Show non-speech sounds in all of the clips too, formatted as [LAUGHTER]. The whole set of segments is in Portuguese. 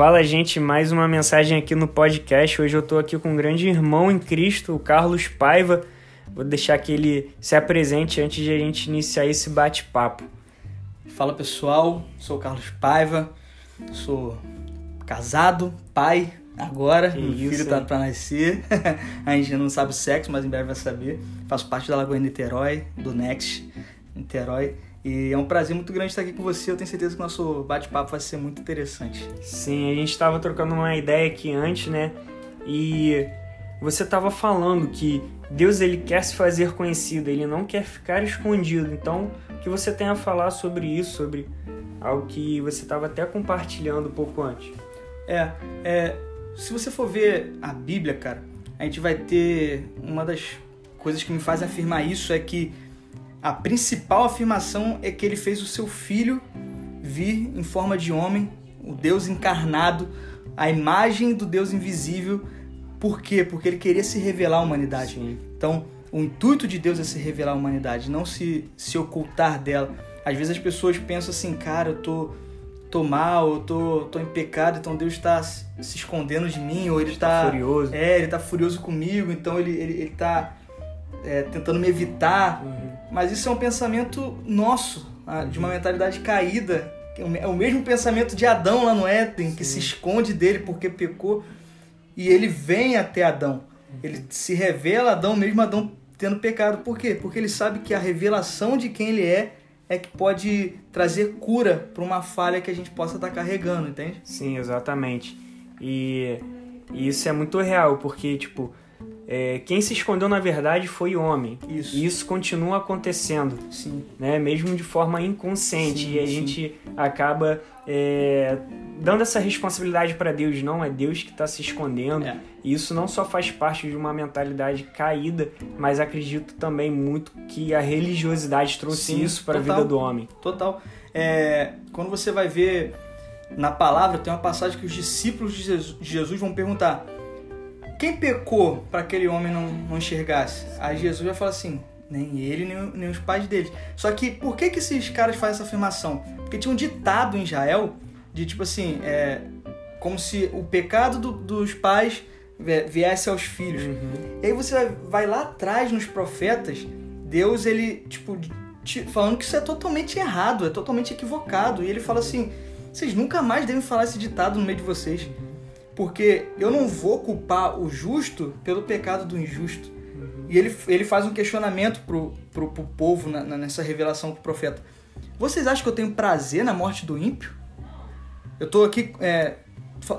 Fala, gente, mais uma mensagem aqui no podcast. Hoje eu tô aqui com um grande irmão em Cristo, o Carlos Paiva. Vou deixar que ele se apresente antes de a gente iniciar esse bate-papo. Fala pessoal, sou o Carlos Paiva, sou casado, pai agora, Que meu isso, filho tá pra nascer, [LAUGHS] a gente ainda não sabe o sexo, mas em breve vai saber. Faço parte da Lagoa Niterói, do Next Niterói, e é um prazer muito grande estar aqui com você. Eu tenho certeza que o nosso bate-papo vai ser muito interessante. Sim, a gente estava trocando uma ideia aqui antes, né? E você estava falando que Deus ele quer se fazer conhecido, ele não quer ficar escondido. Então, o que você tem a falar sobre isso, sobre algo que você estava até compartilhando um pouco antes? É, é, se você for ver a Bíblia, cara, a gente vai ter uma das coisas que me fazem afirmar isso é que a principal afirmação é que ele fez o seu filho vir em forma de homem, o Deus encarnado, a imagem do Deus invisível. Por quê? Porque ele queria se revelar à humanidade. Sim. Então, o intuito de Deus é se revelar à humanidade, não se, se ocultar dela. Às vezes as pessoas pensam assim, cara, eu tô, tô mal, eu tô, tô em pecado, então Deus está se escondendo de mim, ou ele Tá está furioso. é, ele tá furioso comigo, então ele, ele, ele tá é, tentando me evitar. Uhum. Mas isso é um pensamento nosso, ah, de uma mentalidade caída. que É o mesmo pensamento de Adão lá no Éden, que Sim. se esconde dele porque pecou. E ele vem até Adão. Ele se revela a Adão, mesmo Adão tendo pecado. Por quê? Porque ele sabe que a revelação de quem ele é é que pode trazer cura para uma falha que a gente possa estar carregando, entende? Sim, exatamente. E, e isso é muito real, porque, tipo, é, quem se escondeu na verdade foi o homem. Isso. E isso continua acontecendo, Sim. né? Mesmo de forma inconsciente. Sim, e a sim. gente acaba é, dando essa responsabilidade para Deus. Não, é Deus que está se escondendo. É. E isso não só faz parte de uma mentalidade caída, mas acredito também muito que a religiosidade trouxe Sim, isso para a vida do homem. Total. É, quando você vai ver na palavra, tem uma passagem que os discípulos de Jesus vão perguntar: quem pecou para aquele homem não, não enxergasse? Aí Jesus vai falar assim: nem ele, nem, nem os pais deles. Só que por que, que esses caras fazem essa afirmação? Porque tinha um ditado em Israel de tipo assim: é, como se o pecado do- dos pais vi- viesse aos filhos. E aí você vai, vai lá atrás nos profetas, Deus ele, tipo, te- falando que isso é totalmente errado, é totalmente equivocado. E ele fala assim: vocês nunca mais devem falar esse ditado no meio de vocês. Porque eu não vou culpar o justo pelo pecado do injusto. E ele, ele faz um questionamento pro, pro, pro povo na- na- nessa revelação com o profeta. Vocês acham que eu tenho prazer na morte do ímpio? Eu tô aqui é,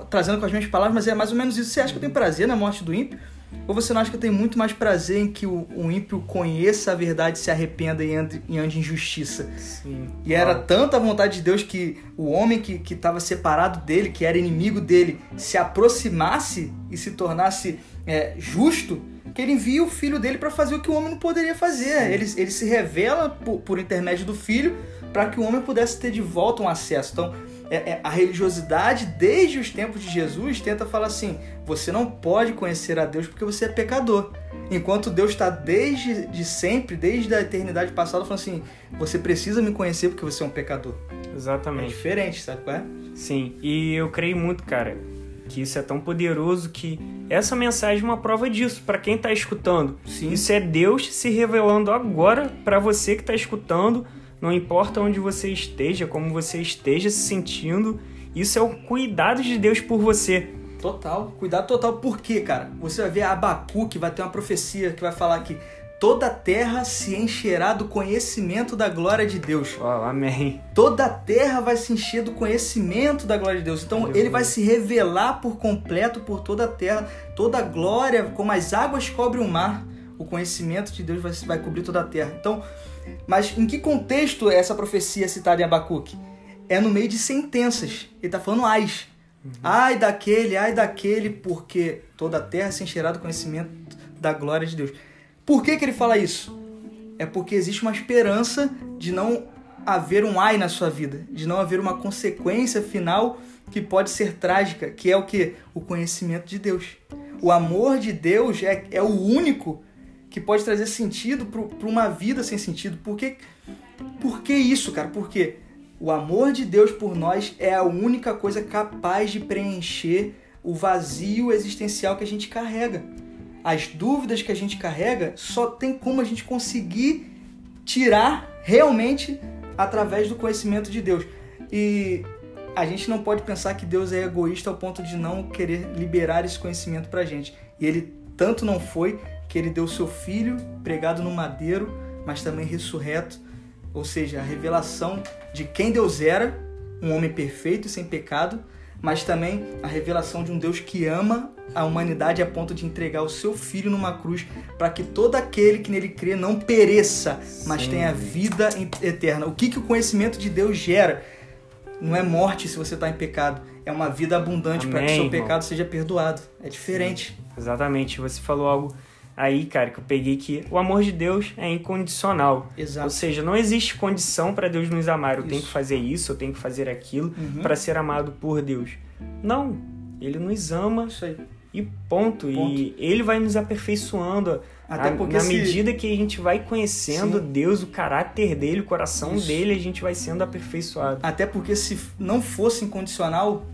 trazendo com as minhas palavras, mas é mais ou menos isso. Você acha que eu tenho prazer na morte do ímpio? Ou você não acha que tenho muito mais prazer em que o, o ímpio conheça a verdade, se arrependa e ande, e ande em justiça? Sim. E era tanta a vontade de Deus que o homem que estava separado dele, que era inimigo dele, se aproximasse e se tornasse é, justo, que ele envia o filho dele para fazer o que o homem não poderia fazer. Ele, ele se revela por, por intermédio do filho para que o homem pudesse ter de volta um acesso. Então, a religiosidade, desde os tempos de Jesus, tenta falar assim: você não pode conhecer a Deus porque você é pecador. Enquanto Deus está desde de sempre, desde a eternidade passada, falando assim: você precisa me conhecer porque você é um pecador. É Exatamente. diferente, sabe qual é? Sim, e eu creio muito, cara, que isso é tão poderoso que essa mensagem é uma prova disso para quem tá escutando. Sim. Isso é Deus se revelando agora para você que tá escutando, não importa onde você esteja, como você esteja se sentindo, isso é o cuidado de Deus por você. Total, cuidado total. Por quê, cara? Você vai ver Abacuque, vai ter uma profecia que vai falar que toda a terra se encherá do conhecimento da glória de Deus. Ó, amém. Toda a terra vai se encher do conhecimento da glória de Deus. Então Aleluia. ele vai se revelar por completo por toda a terra, toda a glória, como as águas cobrem o mar, o conhecimento de Deus vai, vai cobrir toda a terra. Então, mas em que contexto é essa profecia citada em Abacuque? É no meio de sentenças. Ele está falando ais. Ai daquele, ai daquele, porque toda a terra se encherá do conhecimento da glória de Deus. Por que, que ele fala isso? É porque existe uma esperança de não haver um ai na sua vida, de não haver uma consequência final que pode ser trágica, que é o que? O conhecimento de Deus. O amor de Deus é, é o único que pode trazer sentido para uma vida sem sentido. Por que, por que isso, cara? Porque O amor de Deus por nós é a única coisa capaz de preencher o vazio existencial que a gente carrega. As dúvidas que a gente carrega só tem como a gente conseguir tirar realmente através do conhecimento de Deus. E a gente não pode pensar que Deus é egoísta ao ponto de não querer liberar esse conhecimento pra gente. E ele tanto não foi que ele deu seu filho pregado no madeiro, mas também ressurreto, ou seja, a revelação de quem Deus era, um homem perfeito e sem pecado, mas também a revelação de um Deus que ama a humanidade a ponto de entregar o seu filho numa cruz para que todo aquele que nele crê não pereça, mas Sim. tenha vida eterna. O que, que o conhecimento de Deus gera? Não é morte se você está em pecado, é uma vida abundante para que o seu irmão. pecado seja perdoado. É diferente. Sim. Exatamente. Você falou algo aí, cara, que eu peguei que o amor de Deus é incondicional. Exato. Ou seja, não existe condição para Deus nos amar. Eu isso. tenho que fazer isso, eu tenho que fazer aquilo uhum. para ser amado por Deus. Não. Ele nos ama. Isso aí. E ponto. ponto. E ele vai nos aperfeiçoando até porque na se... medida que a gente vai conhecendo Sim. Deus, o caráter dele, o coração Isso. dele, a gente vai sendo aperfeiçoado. Até porque se não fosse incondicional,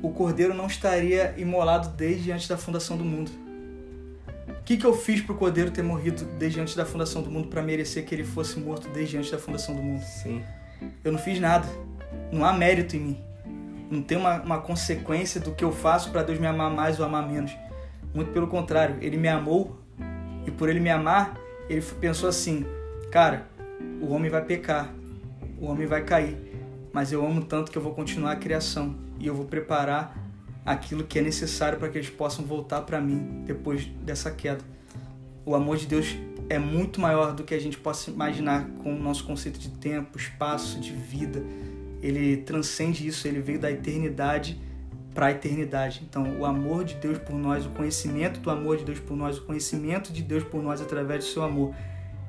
o cordeiro não estaria imolado desde antes da fundação do mundo. O que, que eu fiz para o cordeiro ter morrido desde antes da fundação do mundo para merecer que ele fosse morto desde antes da fundação do mundo? Sim. Eu não fiz nada. Não há mérito em mim. Não tem uma, uma consequência do que eu faço para Deus me amar mais ou amar menos. Muito pelo contrário, ele me amou e por ele me amar, ele pensou assim: cara, o homem vai pecar, o homem vai cair, mas eu amo tanto que eu vou continuar a criação e eu vou preparar aquilo que é necessário para que eles possam voltar para mim depois dessa queda. O amor de Deus é muito maior do que a gente possa imaginar com o nosso conceito de tempo, espaço, de vida. Ele transcende isso, ele veio da eternidade para a eternidade. Então, o amor de Deus por nós, o conhecimento do amor de Deus por nós, o conhecimento de Deus por nós através do seu amor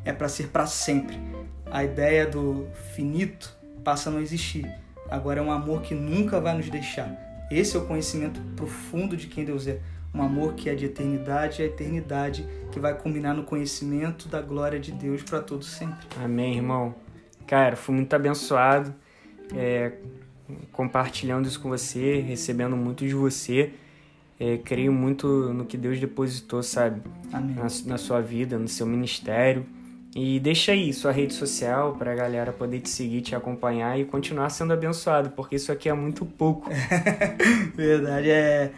é para ser para sempre. A ideia do finito passa a não existir. Agora é um amor que nunca vai nos deixar. Esse é o conhecimento profundo de quem Deus é. Um amor que é de eternidade a eternidade, que vai combinar no conhecimento da glória de Deus para todos sempre. Amém, irmão. Cara, fui muito abençoado. É, compartilhando isso com você, recebendo muito de você. É, creio muito no que Deus depositou, sabe? Na, na, sua vida, no seu ministério. E deixa aí sua rede social para a galera poder te seguir, te acompanhar e continuar sendo abençoado, porque isso aqui é muito pouco. [LAUGHS] Verdade, é...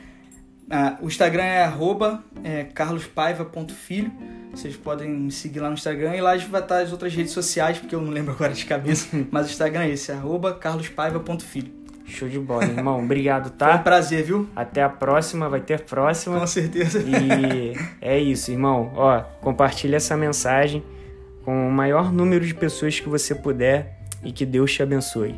Ah, o Instagram é arroba é, carlospaiva.filho. Vocês podem me seguir lá no Instagram e lá vai estar as outras redes sociais, porque eu não lembro agora de cabeça. [LAUGHS] mas o Instagram é esse, arroba carlospaiva.filho. Show de bola, irmão. Obrigado, [LAUGHS] tá? Foi um prazer, viu? Até a próxima, vai ter próxima. Com certeza. E é isso, irmão. Ó, compartilha essa mensagem com o maior número de pessoas que você puder e que Deus te abençoe.